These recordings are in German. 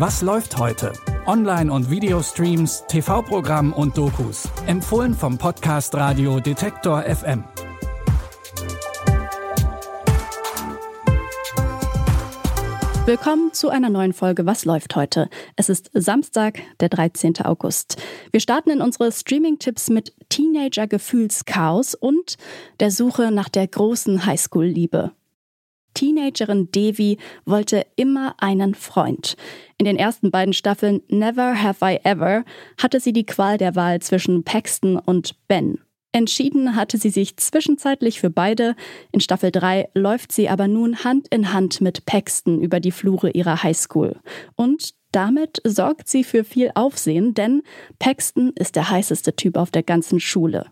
Was läuft heute? Online- und Videostreams, TV-Programm und Dokus. Empfohlen vom Podcast Radio Detektor FM. Willkommen zu einer neuen Folge Was läuft heute? Es ist Samstag, der 13. August. Wir starten in unsere Streaming-Tipps mit Teenager-Gefühlschaos und der Suche nach der großen Highschool-Liebe. Teenagerin Devi wollte immer einen Freund. In den ersten beiden Staffeln Never Have I Ever hatte sie die Qual der Wahl zwischen Paxton und Ben. Entschieden hatte sie sich zwischenzeitlich für beide. In Staffel 3 läuft sie aber nun Hand in Hand mit Paxton über die Flure ihrer Highschool. Und damit sorgt sie für viel Aufsehen, denn Paxton ist der heißeste Typ auf der ganzen Schule.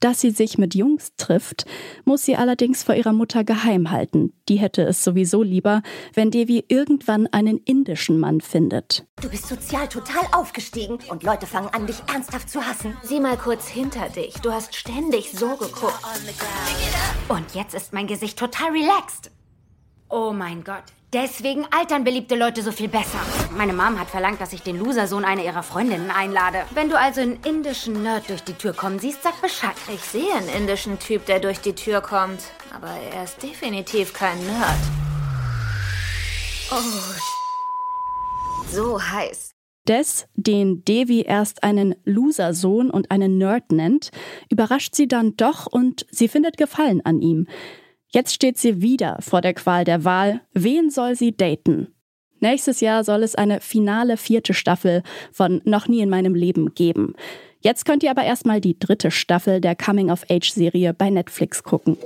Dass sie sich mit Jungs trifft, muss sie allerdings vor ihrer Mutter geheim halten. Die hätte es sowieso lieber, wenn Devi irgendwann einen indischen Mann findet. Du bist sozial total aufgestiegen und Leute fangen an, dich ernsthaft zu hassen. Sieh mal kurz hinter dich. Du hast ständig so geguckt. Und jetzt ist mein Gesicht total relaxed. Oh mein Gott. Deswegen altern beliebte Leute so viel besser. Meine Mom hat verlangt, dass ich den Losersohn einer ihrer Freundinnen einlade. Wenn du also einen indischen Nerd durch die Tür kommen siehst, sag Bescheid. Ich sehe einen indischen Typ, der durch die Tür kommt. Aber er ist definitiv kein Nerd. Oh. So heiß. Des, den Devi erst einen Losersohn und einen Nerd nennt, überrascht sie dann doch und sie findet Gefallen an ihm. Jetzt steht sie wieder vor der Qual der Wahl. Wen soll sie daten? Nächstes Jahr soll es eine finale vierte Staffel von Noch nie in meinem Leben geben. Jetzt könnt ihr aber erstmal die dritte Staffel der Coming-of-Age-Serie bei Netflix gucken.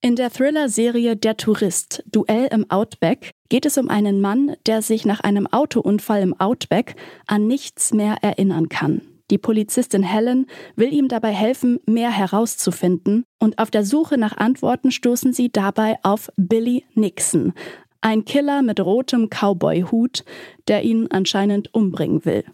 In der Thriller-Serie Der Tourist, Duell im Outback, geht es um einen Mann, der sich nach einem Autounfall im Outback an nichts mehr erinnern kann. Die Polizistin Helen will ihm dabei helfen, mehr herauszufinden, und auf der Suche nach Antworten stoßen sie dabei auf Billy Nixon, ein Killer mit rotem Cowboy-Hut, der ihn anscheinend umbringen will.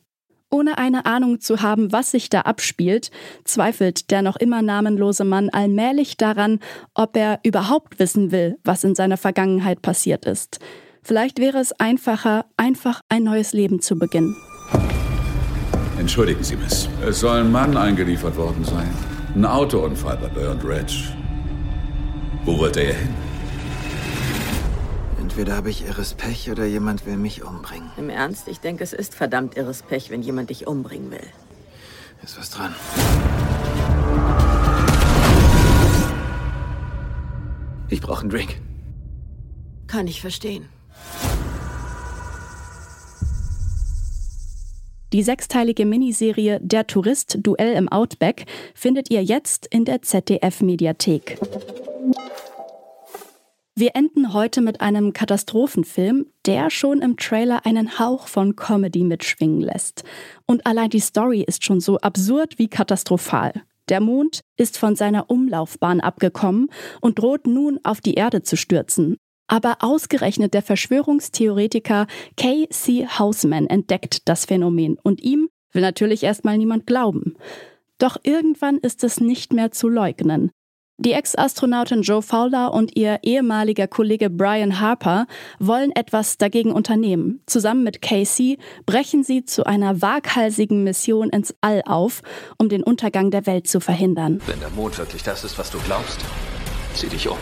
Ohne eine Ahnung zu haben, was sich da abspielt, zweifelt der noch immer namenlose Mann allmählich daran, ob er überhaupt wissen will, was in seiner Vergangenheit passiert ist. Vielleicht wäre es einfacher, einfach ein neues Leben zu beginnen. Entschuldigen Sie, Miss. Es soll ein Mann eingeliefert worden sein. Ein Autounfall bei Burnt Ridge. Wo wollte er hin? Entweder habe ich irres Pech oder jemand will mich umbringen. Im Ernst? Ich denke, es ist verdammt irres Pech, wenn jemand dich umbringen will. Ist was dran. Ich brauche einen Drink. Kann ich verstehen. Die sechsteilige Miniserie Der Tourist Duell im Outback findet ihr jetzt in der ZDF-Mediathek. Wir enden heute mit einem Katastrophenfilm, der schon im Trailer einen Hauch von Comedy mitschwingen lässt. Und allein die Story ist schon so absurd wie katastrophal. Der Mond ist von seiner Umlaufbahn abgekommen und droht nun auf die Erde zu stürzen. Aber ausgerechnet der Verschwörungstheoretiker K.C. Hausman entdeckt das Phänomen und ihm will natürlich erstmal niemand glauben. Doch irgendwann ist es nicht mehr zu leugnen. Die Ex-Astronautin Joe Fowler und ihr ehemaliger Kollege Brian Harper wollen etwas dagegen unternehmen. Zusammen mit Casey brechen sie zu einer waghalsigen Mission ins All auf, um den Untergang der Welt zu verhindern. Wenn der Mond wirklich das ist, was du glaubst, zieh dich um.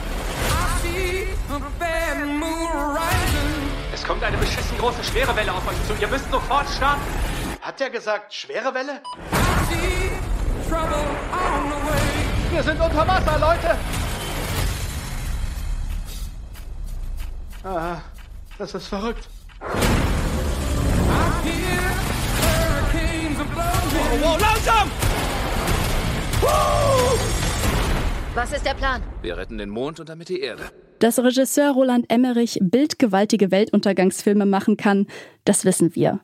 Es kommt eine beschissen große schwere Welle auf euch zu. Ihr müsst sofort starten. Hat er gesagt, schwere Welle? Wir sind unter Wasser, Leute! Ah, das ist verrückt. Wow, wow, langsam! Was ist der Plan? Wir retten den Mond und damit die Erde. Dass Regisseur Roland Emmerich bildgewaltige Weltuntergangsfilme machen kann, das wissen wir.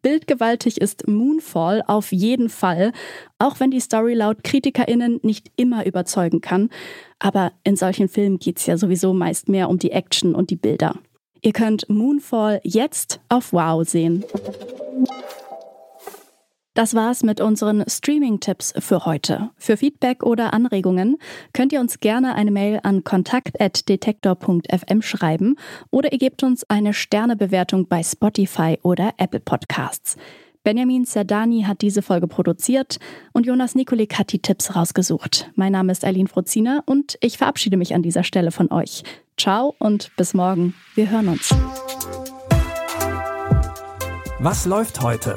Bildgewaltig ist Moonfall auf jeden Fall, auch wenn die Story laut KritikerInnen nicht immer überzeugen kann. Aber in solchen Filmen geht's ja sowieso meist mehr um die Action und die Bilder. Ihr könnt Moonfall jetzt auf Wow sehen. Das war's mit unseren Streaming-Tipps für heute. Für Feedback oder Anregungen könnt ihr uns gerne eine Mail an kontakt.detektor.fm schreiben oder ihr gebt uns eine Sternebewertung bei Spotify oder Apple Podcasts. Benjamin Zerdani hat diese Folge produziert und Jonas Nikolik hat die Tipps rausgesucht. Mein Name ist Eileen Frozina und ich verabschiede mich an dieser Stelle von euch. Ciao und bis morgen. Wir hören uns. Was läuft heute?